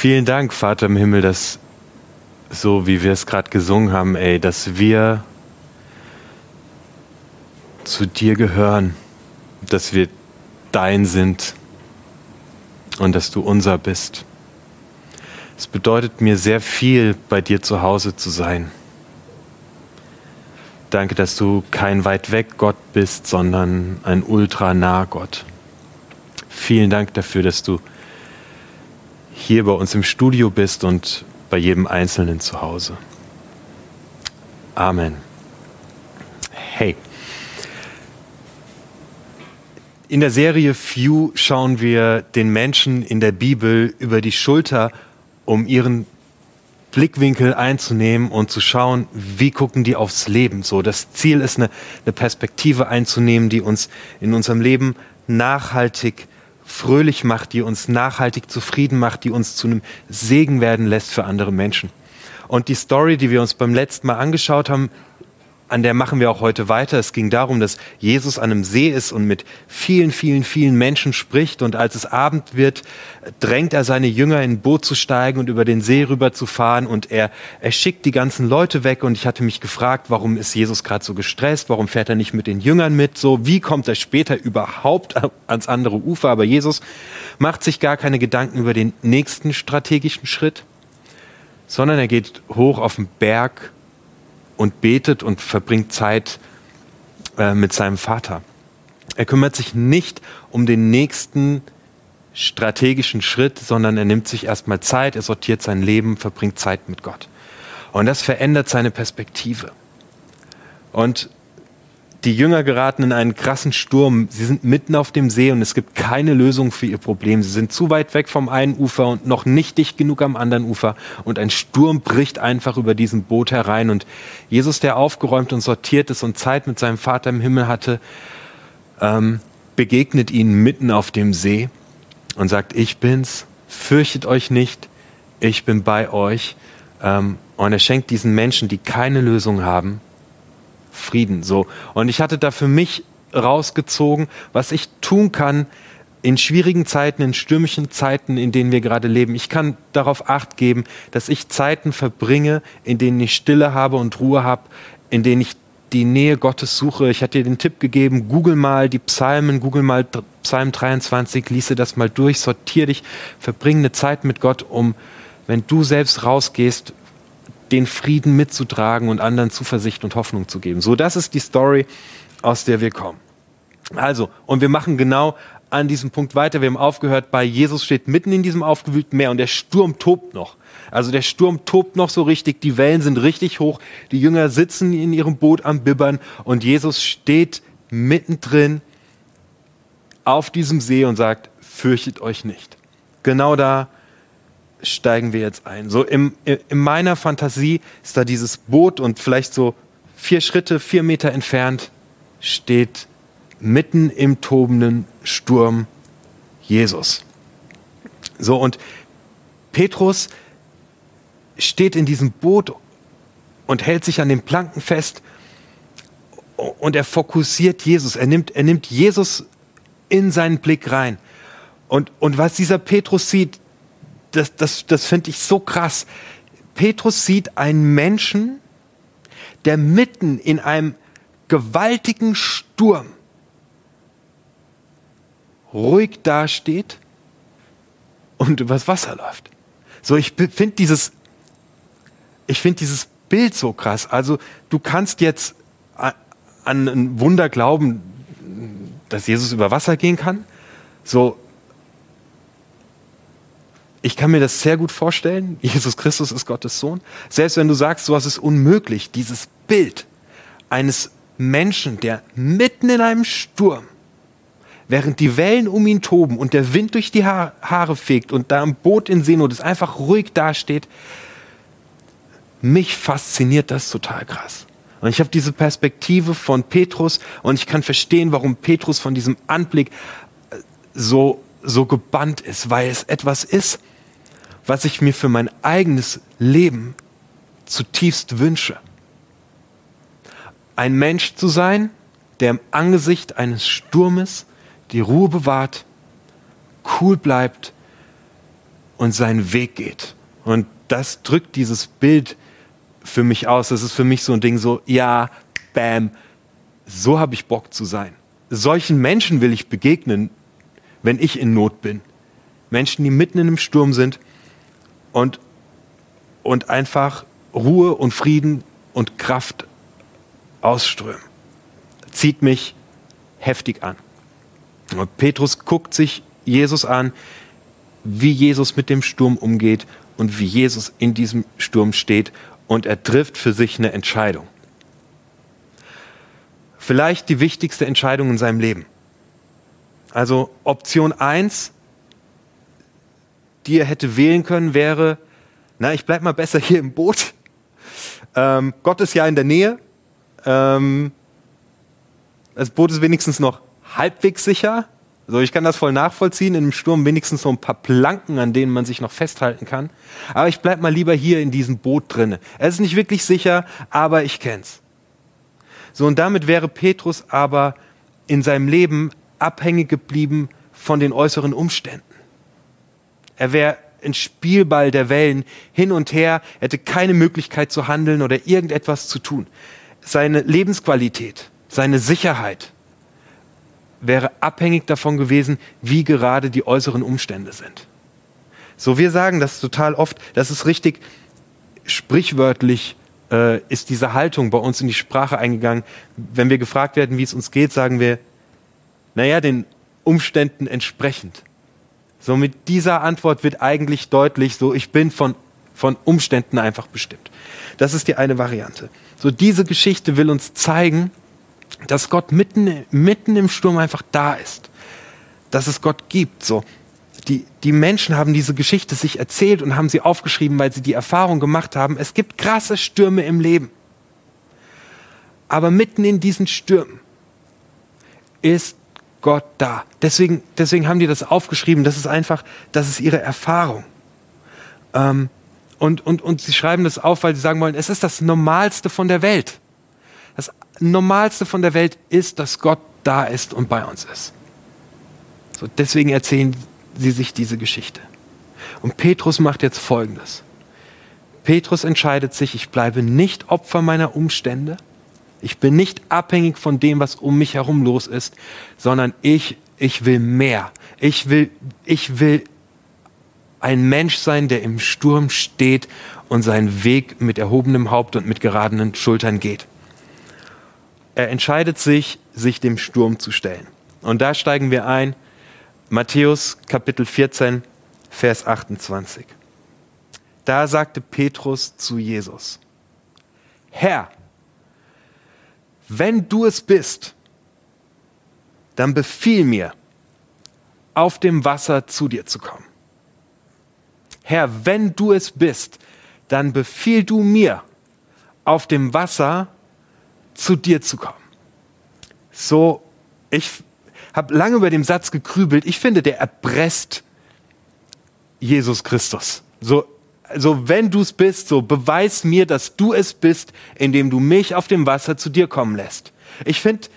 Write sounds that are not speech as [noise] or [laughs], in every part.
Vielen Dank, Vater im Himmel, dass so wie wir es gerade gesungen haben, ey, dass wir zu dir gehören, dass wir dein sind und dass du unser bist. Es bedeutet mir sehr viel, bei dir zu Hause zu sein. Danke, dass du kein weit weg Gott bist, sondern ein ultra nah Gott. Vielen Dank dafür, dass du hier bei uns im Studio bist und bei jedem Einzelnen zu Hause. Amen. Hey. In der Serie Few schauen wir den Menschen in der Bibel über die Schulter, um ihren Blickwinkel einzunehmen und zu schauen, wie gucken die aufs Leben. So, das Ziel ist eine, eine Perspektive einzunehmen, die uns in unserem Leben nachhaltig fröhlich macht, die uns nachhaltig zufrieden macht, die uns zu einem Segen werden lässt für andere Menschen. Und die Story, die wir uns beim letzten Mal angeschaut haben, an der machen wir auch heute weiter. Es ging darum, dass Jesus an einem See ist und mit vielen, vielen, vielen Menschen spricht. Und als es Abend wird, drängt er seine Jünger in ein Boot zu steigen und über den See rüber zu fahren. Und er, er schickt die ganzen Leute weg. Und ich hatte mich gefragt, warum ist Jesus gerade so gestresst? Warum fährt er nicht mit den Jüngern mit? So, wie kommt er später überhaupt [laughs] ans andere Ufer? Aber Jesus macht sich gar keine Gedanken über den nächsten strategischen Schritt, sondern er geht hoch auf den Berg und betet und verbringt Zeit äh, mit seinem Vater. Er kümmert sich nicht um den nächsten strategischen Schritt, sondern er nimmt sich erstmal Zeit, er sortiert sein Leben, verbringt Zeit mit Gott. Und das verändert seine Perspektive. Und die Jünger geraten in einen krassen Sturm. Sie sind mitten auf dem See und es gibt keine Lösung für ihr Problem. Sie sind zu weit weg vom einen Ufer und noch nicht dicht genug am anderen Ufer. Und ein Sturm bricht einfach über diesen Boot herein. Und Jesus, der aufgeräumt und sortiert ist und Zeit mit seinem Vater im Himmel hatte, ähm, begegnet ihnen mitten auf dem See und sagt, ich bin's, fürchtet euch nicht, ich bin bei euch. Ähm, und er schenkt diesen Menschen, die keine Lösung haben, Frieden. So. Und ich hatte da für mich rausgezogen, was ich tun kann in schwierigen Zeiten, in stürmischen Zeiten, in denen wir gerade leben. Ich kann darauf acht geben, dass ich Zeiten verbringe, in denen ich Stille habe und Ruhe habe, in denen ich die Nähe Gottes suche. Ich hatte dir den Tipp gegeben, google mal die Psalmen, google mal Psalm 23, liese das mal durch, sortiere dich, verbringe eine Zeit mit Gott, um, wenn du selbst rausgehst, den Frieden mitzutragen und anderen Zuversicht und Hoffnung zu geben. So, das ist die Story, aus der wir kommen. Also, und wir machen genau an diesem Punkt weiter. Wir haben aufgehört bei Jesus steht mitten in diesem aufgewühlten Meer und der Sturm tobt noch. Also der Sturm tobt noch so richtig, die Wellen sind richtig hoch, die Jünger sitzen in ihrem Boot am Bibbern und Jesus steht mittendrin auf diesem See und sagt, fürchtet euch nicht. Genau da steigen wir jetzt ein. So im, in meiner Fantasie ist da dieses Boot und vielleicht so vier Schritte, vier Meter entfernt steht mitten im tobenden Sturm Jesus. So und Petrus steht in diesem Boot und hält sich an den Planken fest und er fokussiert Jesus. Er nimmt, er nimmt Jesus in seinen Blick rein. Und, und was dieser Petrus sieht, das, das, das finde ich so krass. Petrus sieht einen Menschen, der mitten in einem gewaltigen Sturm ruhig dasteht und übers Wasser läuft. So, ich finde dieses, ich finde dieses Bild so krass. Also, du kannst jetzt an ein Wunder glauben, dass Jesus über Wasser gehen kann. So, ich kann mir das sehr gut vorstellen. Jesus Christus ist Gottes Sohn. Selbst wenn du sagst, sowas ist unmöglich, dieses Bild eines Menschen, der mitten in einem Sturm, während die Wellen um ihn toben und der Wind durch die Haare fegt und da im Boot in Seenot ist, einfach ruhig dasteht, mich fasziniert das total krass. Und ich habe diese Perspektive von Petrus und ich kann verstehen, warum Petrus von diesem Anblick äh, so, so gebannt ist, weil es etwas ist, was ich mir für mein eigenes Leben zutiefst wünsche. Ein Mensch zu sein, der im Angesicht eines Sturmes die Ruhe bewahrt, cool bleibt und seinen Weg geht. Und das drückt dieses Bild für mich aus. Das ist für mich so ein Ding so, ja, bam, so habe ich Bock zu sein. Solchen Menschen will ich begegnen, wenn ich in Not bin. Menschen, die mitten in einem Sturm sind und, und einfach Ruhe und Frieden und Kraft ausströmen. Zieht mich heftig an. Und Petrus guckt sich Jesus an, wie Jesus mit dem Sturm umgeht und wie Jesus in diesem Sturm steht und er trifft für sich eine Entscheidung. Vielleicht die wichtigste Entscheidung in seinem Leben. Also Option 1, die er hätte wählen können, wäre, na, ich bleib mal besser hier im Boot. Ähm, Gott ist ja in der Nähe. Ähm, das Boot ist wenigstens noch halbwegs sicher. Also ich kann das voll nachvollziehen, in einem Sturm wenigstens so ein paar Planken, an denen man sich noch festhalten kann. Aber ich bleib mal lieber hier in diesem Boot drinne. Es ist nicht wirklich sicher, aber ich kenn's. So und damit wäre Petrus aber in seinem Leben abhängig geblieben von den äußeren Umständen. Er wäre ein Spielball der Wellen hin und her, hätte keine Möglichkeit zu handeln oder irgendetwas zu tun. Seine Lebensqualität, seine Sicherheit wäre abhängig davon gewesen, wie gerade die äußeren Umstände sind. So, wir sagen das total oft, das ist richtig sprichwörtlich äh, ist diese Haltung bei uns in die Sprache eingegangen. Wenn wir gefragt werden, wie es uns geht, sagen wir, naja, den Umständen entsprechend. So mit dieser Antwort wird eigentlich deutlich, so ich bin von, von Umständen einfach bestimmt. Das ist die eine Variante. So diese Geschichte will uns zeigen, dass Gott mitten, mitten im Sturm einfach da ist. Dass es Gott gibt. So. Die, die Menschen haben diese Geschichte sich erzählt und haben sie aufgeschrieben, weil sie die Erfahrung gemacht haben, es gibt krasse Stürme im Leben. Aber mitten in diesen Stürmen ist Gott da. Deswegen, deswegen haben die das aufgeschrieben. Das ist einfach, das ist ihre Erfahrung. Ähm, und, und, und sie schreiben das auf, weil sie sagen wollen, es ist das Normalste von der Welt. Das Normalste von der Welt ist, dass Gott da ist und bei uns ist. So, deswegen erzählen sie sich diese Geschichte. Und Petrus macht jetzt Folgendes. Petrus entscheidet sich, ich bleibe nicht Opfer meiner Umstände, ich bin nicht abhängig von dem, was um mich herum los ist, sondern ich, ich will mehr. Ich will, ich will ein Mensch sein, der im Sturm steht und seinen Weg mit erhobenem Haupt und mit geradenen Schultern geht. Er entscheidet sich, sich dem Sturm zu stellen. Und da steigen wir ein. Matthäus Kapitel 14, Vers 28. Da sagte Petrus zu Jesus, Herr, wenn du es bist, dann befiehl mir, auf dem Wasser zu dir zu kommen. Herr, wenn du es bist, dann befiehl du mir, auf dem Wasser zu dir zu kommen. So, ich habe lange über den Satz gekrübelt. Ich finde, der erpresst Jesus Christus. So, so wenn du es bist, so beweis mir, dass du es bist, indem du mich auf dem Wasser zu dir kommen lässt. Ich finde,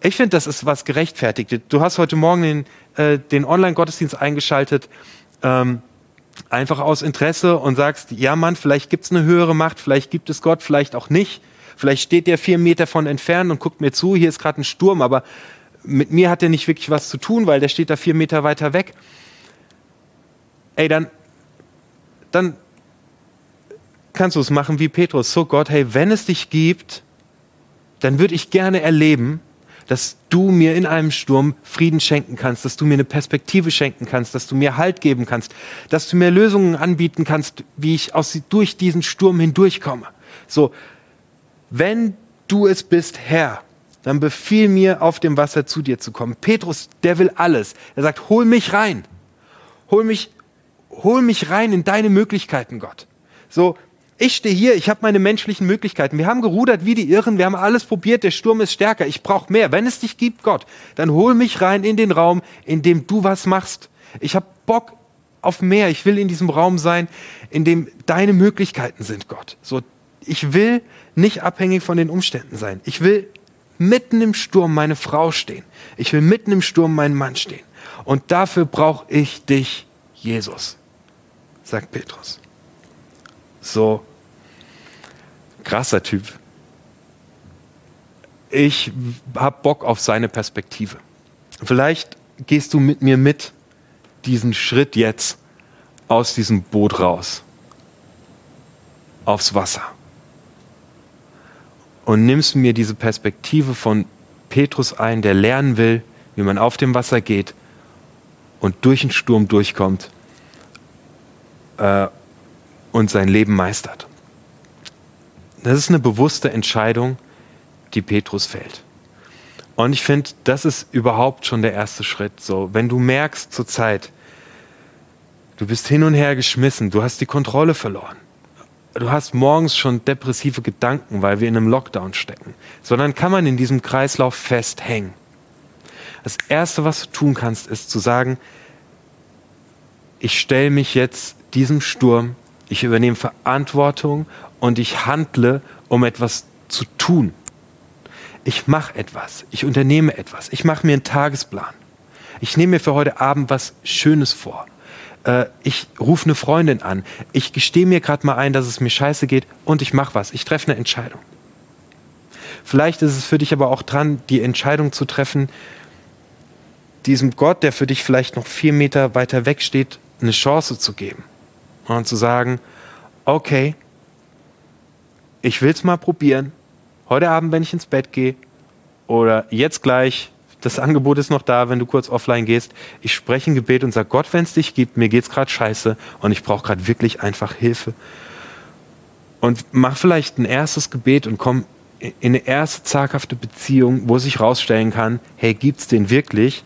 ich finde, das ist was gerechtfertigt. Du hast heute Morgen den, äh, den Online-Gottesdienst eingeschaltet, ähm, einfach aus Interesse und sagst, ja Mann, vielleicht gibt es eine höhere Macht, vielleicht gibt es Gott, vielleicht auch nicht. Vielleicht steht der vier Meter von entfernt und guckt mir zu, hier ist gerade ein Sturm, aber mit mir hat er nicht wirklich was zu tun, weil der steht da vier Meter weiter weg. Ey, dann, dann kannst du es machen wie Petrus. So Gott, hey, wenn es dich gibt, dann würde ich gerne erleben, dass du mir in einem Sturm Frieden schenken kannst, dass du mir eine Perspektive schenken kannst, dass du mir Halt geben kannst, dass du mir Lösungen anbieten kannst, wie ich aus, durch diesen Sturm hindurchkomme. So, wenn du es bist, Herr, dann befiehl mir, auf dem Wasser zu dir zu kommen. Petrus, der will alles. Er sagt, hol mich rein. Hol mich, hol mich rein in deine Möglichkeiten, Gott. So, ich stehe hier, ich habe meine menschlichen Möglichkeiten. Wir haben gerudert wie die Irren, wir haben alles probiert, der Sturm ist stärker, ich brauche mehr. Wenn es dich gibt, Gott, dann hol mich rein in den Raum, in dem du was machst. Ich habe Bock auf mehr. Ich will in diesem Raum sein, in dem deine Möglichkeiten sind, Gott. So, ich will nicht abhängig von den Umständen sein. Ich will mitten im Sturm meine Frau stehen. Ich will mitten im Sturm meinen Mann stehen. Und dafür brauche ich dich, Jesus. sagt Petrus. So krasser Typ. Ich hab Bock auf seine Perspektive. Vielleicht gehst du mit mir mit diesen Schritt jetzt aus diesem Boot raus aufs Wasser und nimmst mir diese Perspektive von Petrus ein, der lernen will, wie man auf dem Wasser geht und durch den Sturm durchkommt äh, und sein Leben meistert. Das ist eine bewusste Entscheidung, die Petrus fällt. Und ich finde, das ist überhaupt schon der erste Schritt. So, wenn du merkst zur Zeit, du bist hin und her geschmissen, du hast die Kontrolle verloren, du hast morgens schon depressive Gedanken, weil wir in einem Lockdown stecken, sondern kann man in diesem Kreislauf festhängen. Das Erste, was du tun kannst, ist zu sagen, ich stelle mich jetzt diesem Sturm, ich übernehme Verantwortung und ich handle, um etwas zu tun. Ich mache etwas, ich unternehme etwas, ich mache mir einen Tagesplan. Ich nehme mir für heute Abend was Schönes vor äh, ich rufe eine Freundin an, ich gestehe mir gerade mal ein, dass es mir scheiße geht und ich mache was, ich treffe eine Entscheidung. Vielleicht ist es für dich aber auch dran, die Entscheidung zu treffen, diesem Gott, der für dich vielleicht noch vier Meter weiter weg steht, eine Chance zu geben. Und zu sagen, okay, ich will es mal probieren. Heute Abend, wenn ich ins Bett gehe, oder jetzt gleich, das Angebot ist noch da, wenn du kurz offline gehst. Ich spreche ein Gebet und sage, Gott, wenn es dich gibt, mir geht es gerade scheiße und ich brauche gerade wirklich einfach Hilfe. Und mach vielleicht ein erstes Gebet und komm in eine erste zaghafte Beziehung, wo sich rausstellen kann, hey, gibt es den wirklich?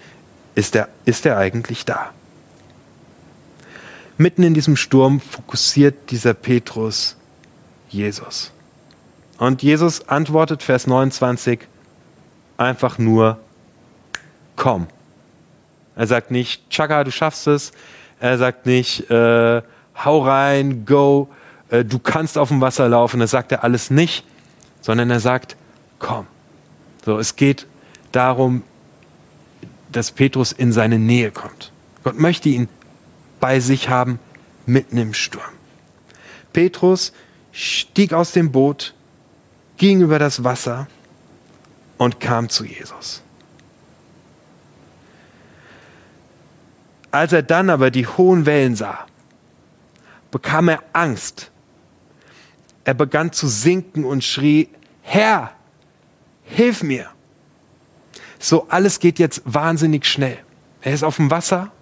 Ist der, ist der eigentlich da? Mitten in diesem Sturm fokussiert dieser Petrus Jesus. Und Jesus antwortet, Vers 29, einfach nur komm. Er sagt nicht, Chaka, du schaffst es. Er sagt nicht, äh, hau rein, go, äh, du kannst auf dem Wasser laufen. Das sagt er alles nicht, sondern er sagt, komm. So, es geht darum, dass Petrus in seine Nähe kommt. Gott möchte ihn bei sich haben, mitten im Sturm. Petrus stieg aus dem Boot, ging über das Wasser und kam zu Jesus. Als er dann aber die hohen Wellen sah, bekam er Angst. Er begann zu sinken und schrie, Herr, hilf mir. So, alles geht jetzt wahnsinnig schnell. Er ist auf dem Wasser,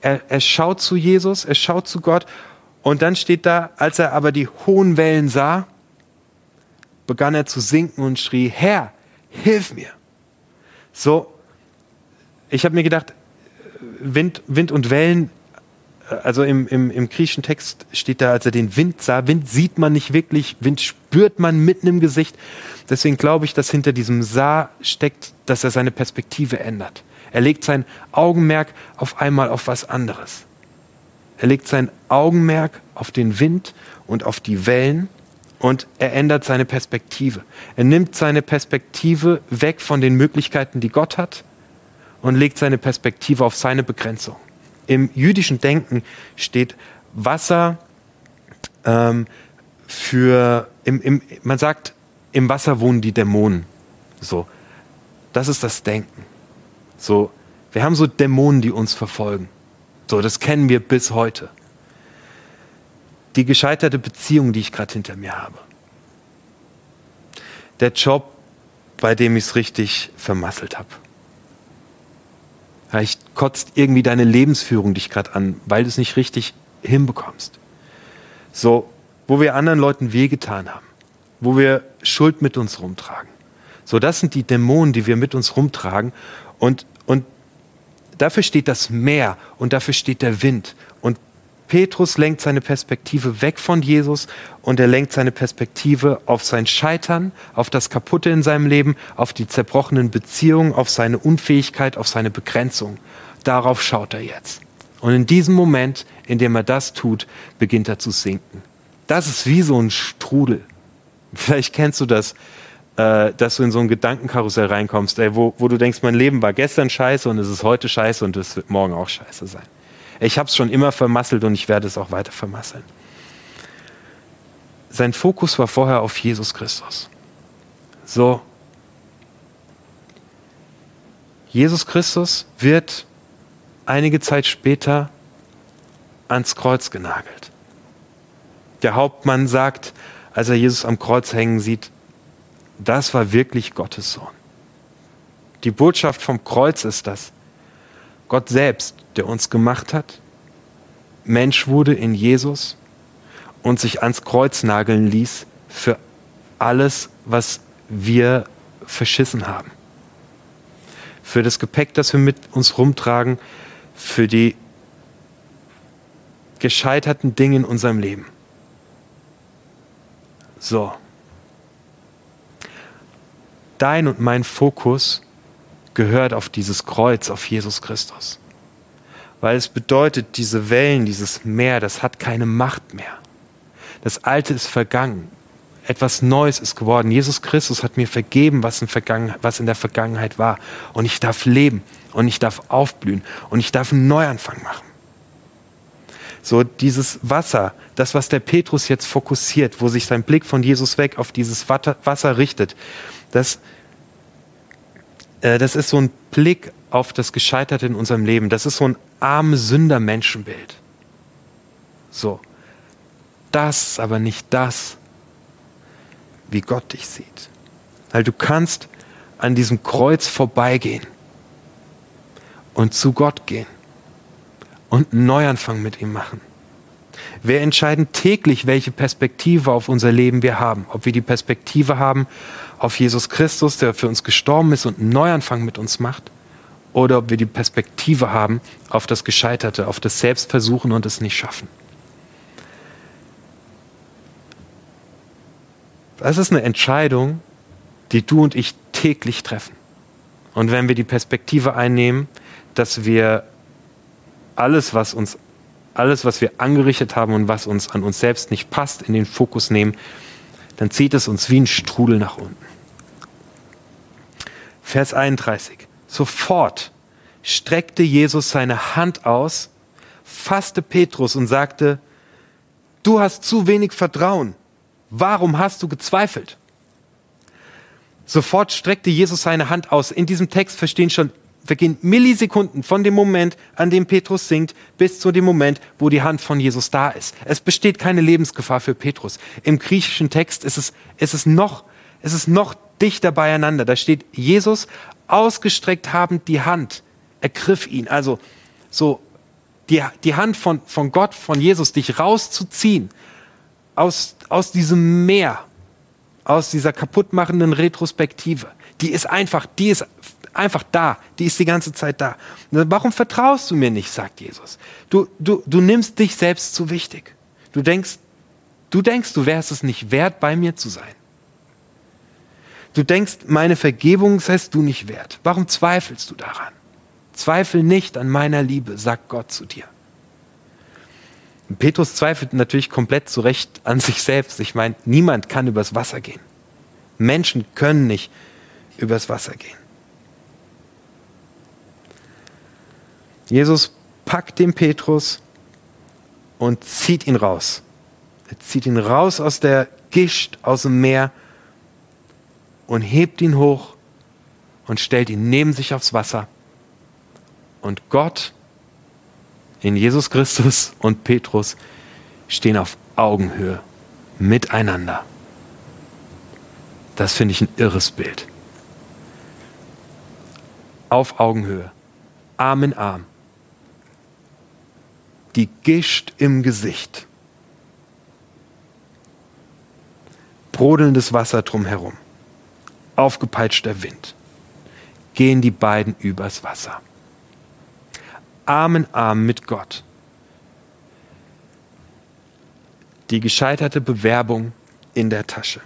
er, er schaut zu Jesus, er schaut zu Gott und dann steht da, als er aber die hohen Wellen sah, begann er zu sinken und schrie, Herr, hilf mir. So, ich habe mir gedacht, Wind, Wind und Wellen, also im, im, im griechischen Text steht da, als er den Wind sah, Wind sieht man nicht wirklich, Wind spürt man mitten im Gesicht. Deswegen glaube ich, dass hinter diesem Sah steckt, dass er seine Perspektive ändert. Er legt sein Augenmerk auf einmal auf was anderes. Er legt sein Augenmerk auf den Wind und auf die Wellen und er ändert seine Perspektive. Er nimmt seine Perspektive weg von den Möglichkeiten, die Gott hat und legt seine Perspektive auf seine Begrenzung. Im jüdischen Denken steht Wasser ähm, für, im, im, man sagt, im Wasser wohnen die Dämonen. So, das ist das Denken. So, wir haben so Dämonen, die uns verfolgen. So, das kennen wir bis heute. Die gescheiterte Beziehung, die ich gerade hinter mir habe. Der Job, bei dem ich es richtig vermasselt habe. Vielleicht kotzt irgendwie deine Lebensführung dich gerade an, weil du es nicht richtig hinbekommst. So, wo wir anderen Leuten wehgetan haben, wo wir Schuld mit uns rumtragen. So, das sind die Dämonen, die wir mit uns rumtragen. Und, und dafür steht das Meer und dafür steht der Wind. Petrus lenkt seine Perspektive weg von Jesus und er lenkt seine Perspektive auf sein Scheitern, auf das Kaputte in seinem Leben, auf die zerbrochenen Beziehungen, auf seine Unfähigkeit, auf seine Begrenzung. Darauf schaut er jetzt. Und in diesem Moment, in dem er das tut, beginnt er zu sinken. Das ist wie so ein Strudel. Vielleicht kennst du das, äh, dass du in so ein Gedankenkarussell reinkommst, ey, wo, wo du denkst, mein Leben war gestern scheiße und es ist heute scheiße und es wird morgen auch scheiße sein. Ich habe es schon immer vermasselt und ich werde es auch weiter vermasseln. Sein Fokus war vorher auf Jesus Christus. So. Jesus Christus wird einige Zeit später ans Kreuz genagelt. Der Hauptmann sagt, als er Jesus am Kreuz hängen sieht, das war wirklich Gottes Sohn. Die Botschaft vom Kreuz ist das. Gott selbst, der uns gemacht hat, Mensch wurde in Jesus und sich ans Kreuz nageln ließ für alles, was wir verschissen haben. Für das Gepäck, das wir mit uns rumtragen, für die gescheiterten Dinge in unserem Leben. So. Dein und mein Fokus gehört auf dieses Kreuz, auf Jesus Christus. Weil es bedeutet, diese Wellen, dieses Meer, das hat keine Macht mehr. Das Alte ist vergangen. Etwas Neues ist geworden. Jesus Christus hat mir vergeben, was in, was in der Vergangenheit war. Und ich darf leben und ich darf aufblühen und ich darf einen Neuanfang machen. So dieses Wasser, das, was der Petrus jetzt fokussiert, wo sich sein Blick von Jesus weg auf dieses Wasser richtet, das, äh, das ist so ein Blick auf das Gescheiterte in unserem Leben. Das ist so ein armes Sünder-Menschenbild. So. Das aber nicht das, wie Gott dich sieht. Weil du kannst an diesem Kreuz vorbeigehen und zu Gott gehen und einen Neuanfang mit ihm machen. Wir entscheiden täglich, welche Perspektive auf unser Leben wir haben. Ob wir die Perspektive haben auf Jesus Christus, der für uns gestorben ist und einen Neuanfang mit uns macht, oder ob wir die Perspektive haben auf das Gescheiterte, auf das Selbstversuchen und es nicht schaffen. Das ist eine Entscheidung, die du und ich täglich treffen. Und wenn wir die Perspektive einnehmen, dass wir alles, was uns, alles, was wir angerichtet haben und was uns an uns selbst nicht passt, in den Fokus nehmen, dann zieht es uns wie ein Strudel nach unten. Vers 31. Sofort streckte Jesus seine Hand aus, fasste Petrus und sagte, du hast zu wenig Vertrauen. Warum hast du gezweifelt? Sofort streckte Jesus seine Hand aus. In diesem Text verstehen schon vergehen Millisekunden von dem Moment, an dem Petrus singt, bis zu dem Moment, wo die Hand von Jesus da ist. Es besteht keine Lebensgefahr für Petrus. Im griechischen Text ist es, ist es, noch, ist es noch dichter beieinander. Da steht Jesus ausgestreckt habend die Hand, ergriff ihn. Also so die, die Hand von, von Gott, von Jesus, dich rauszuziehen aus, aus diesem Meer, aus dieser kaputtmachenden Retrospektive. Die ist einfach, die ist einfach da. Die ist die ganze Zeit da. Warum vertraust du mir nicht, sagt Jesus. Du, du, du nimmst dich selbst zu wichtig. Du denkst, du denkst, du wärst es nicht wert, bei mir zu sein. Du denkst, meine Vergebung seist du nicht wert. Warum zweifelst du daran? Zweifel nicht an meiner Liebe, sagt Gott zu dir. Petrus zweifelt natürlich komplett zu Recht an sich selbst. Ich meine, niemand kann übers Wasser gehen. Menschen können nicht übers Wasser gehen. Jesus packt den Petrus und zieht ihn raus. Er zieht ihn raus aus der Gischt, aus dem Meer und hebt ihn hoch und stellt ihn neben sich aufs Wasser. Und Gott in Jesus Christus und Petrus stehen auf Augenhöhe miteinander. Das finde ich ein irres Bild. Auf Augenhöhe, Arm in Arm die Gischt im Gesicht. Brodelndes Wasser drumherum, aufgepeitschter Wind, gehen die beiden übers Wasser. Arm in Arm mit Gott. Die gescheiterte Bewerbung in der Tasche.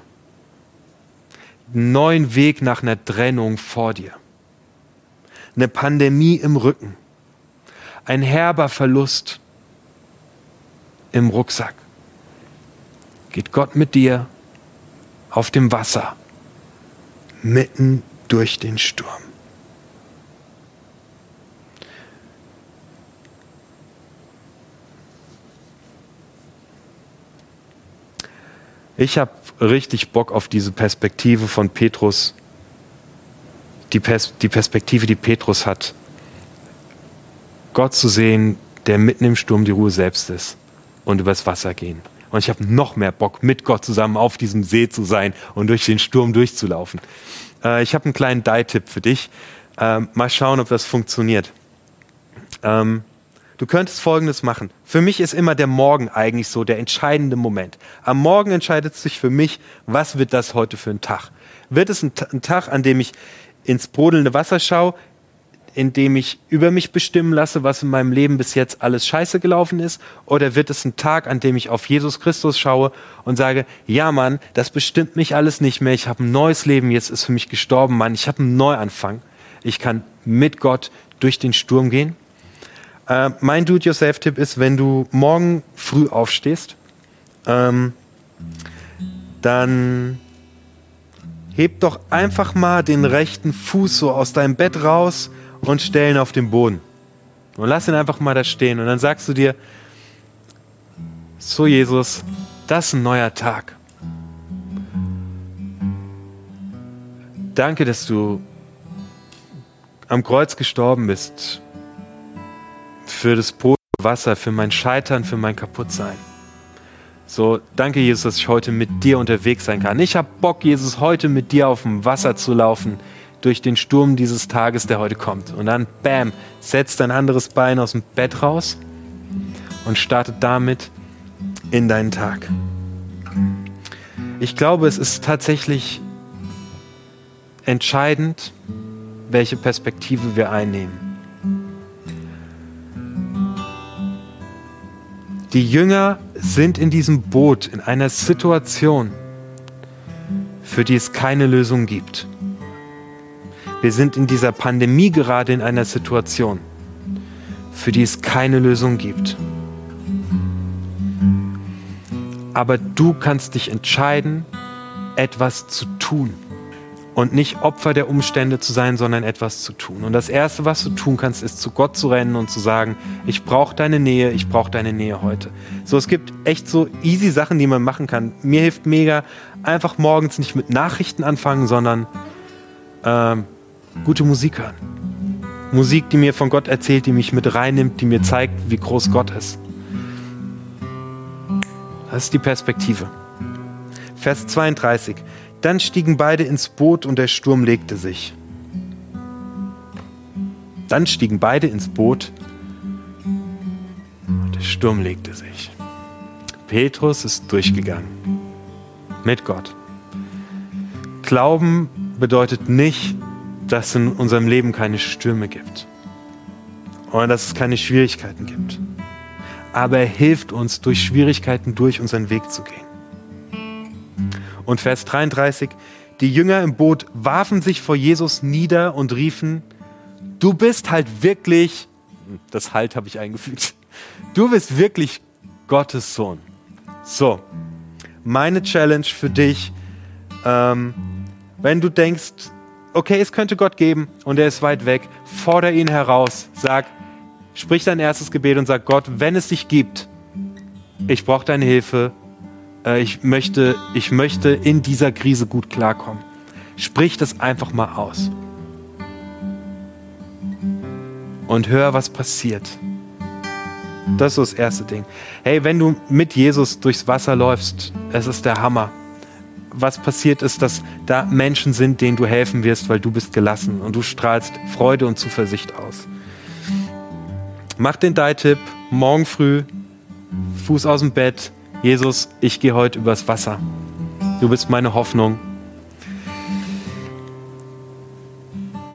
Neuen Weg nach einer Trennung vor dir. Eine Pandemie im Rücken. Ein herber Verlust im Rucksack. Geht Gott mit dir auf dem Wasser, mitten durch den Sturm. Ich habe richtig Bock auf diese Perspektive von Petrus, die, Pers die, Perspektive, die Petrus hat, Gott zu sehen, der mitten im Sturm die Ruhe selbst ist und übers Wasser gehen. Und ich habe noch mehr Bock, mit Gott zusammen auf diesem See zu sein und durch den Sturm durchzulaufen. Äh, ich habe einen kleinen Die-Tipp für dich. Ähm, mal schauen, ob das funktioniert. Ähm, du könntest Folgendes machen. Für mich ist immer der Morgen eigentlich so der entscheidende Moment. Am Morgen entscheidet sich für mich, was wird das heute für ein Tag. Wird es ein, ein Tag, an dem ich ins brodelnde Wasser schaue, indem ich über mich bestimmen lasse, was in meinem Leben bis jetzt alles scheiße gelaufen ist? Oder wird es ein Tag, an dem ich auf Jesus Christus schaue und sage, ja Mann, das bestimmt mich alles nicht mehr, ich habe ein neues Leben, jetzt ist für mich gestorben, Mann, ich habe einen Neuanfang. Ich kann mit Gott durch den Sturm gehen. Äh, mein Do-it-yourself-Tipp ist, wenn du morgen früh aufstehst, ähm, dann heb doch einfach mal den rechten Fuß so aus deinem Bett raus und stellen auf den Boden. Und lass ihn einfach mal da stehen. Und dann sagst du dir, so Jesus, das ist ein neuer Tag. Danke, dass du am Kreuz gestorben bist. Für das Wasser, für mein Scheitern, für mein Kaputtsein. So, danke Jesus, dass ich heute mit dir unterwegs sein kann. Ich habe Bock, Jesus, heute mit dir auf dem Wasser zu laufen durch den Sturm dieses Tages, der heute kommt. Und dann, bam, setzt dein anderes Bein aus dem Bett raus und startet damit in deinen Tag. Ich glaube, es ist tatsächlich entscheidend, welche Perspektive wir einnehmen. Die Jünger sind in diesem Boot in einer Situation, für die es keine Lösung gibt. Wir sind in dieser Pandemie gerade in einer Situation, für die es keine Lösung gibt. Aber du kannst dich entscheiden, etwas zu tun und nicht Opfer der Umstände zu sein, sondern etwas zu tun. Und das Erste, was du tun kannst, ist zu Gott zu rennen und zu sagen, ich brauche deine Nähe, ich brauche deine Nähe heute. So, es gibt echt so easy Sachen, die man machen kann. Mir hilft mega, einfach morgens nicht mit Nachrichten anfangen, sondern ähm, gute Musik hören. Musik, die mir von Gott erzählt, die mich mit reinnimmt, die mir zeigt, wie groß Gott ist. Das ist die Perspektive. Vers 32. Dann stiegen beide ins Boot und der Sturm legte sich. Dann stiegen beide ins Boot und der Sturm legte sich. Petrus ist durchgegangen mit Gott. Glauben bedeutet nicht, dass es in unserem Leben keine Stürme gibt und dass es keine Schwierigkeiten gibt. Aber er hilft uns, durch Schwierigkeiten durch unseren Weg zu gehen. Und Vers 33, die Jünger im Boot warfen sich vor Jesus nieder und riefen, du bist halt wirklich, das Halt habe ich eingefügt, du bist wirklich Gottes Sohn. So, meine Challenge für dich, ähm, wenn du denkst, okay, es könnte Gott geben und er ist weit weg, fordere ihn heraus, sag, sprich dein erstes Gebet und sag Gott, wenn es dich gibt, ich brauche deine Hilfe, äh, ich, möchte, ich möchte in dieser Krise gut klarkommen. Sprich das einfach mal aus. Und hör, was passiert. Das ist so das erste Ding. Hey, wenn du mit Jesus durchs Wasser läufst, es ist der Hammer was passiert ist, dass da Menschen sind, denen du helfen wirst, weil du bist gelassen und du strahlst Freude und Zuversicht aus. Mach den Die-Tipp morgen früh, Fuß aus dem Bett. Jesus, ich gehe heute übers Wasser. Du bist meine Hoffnung.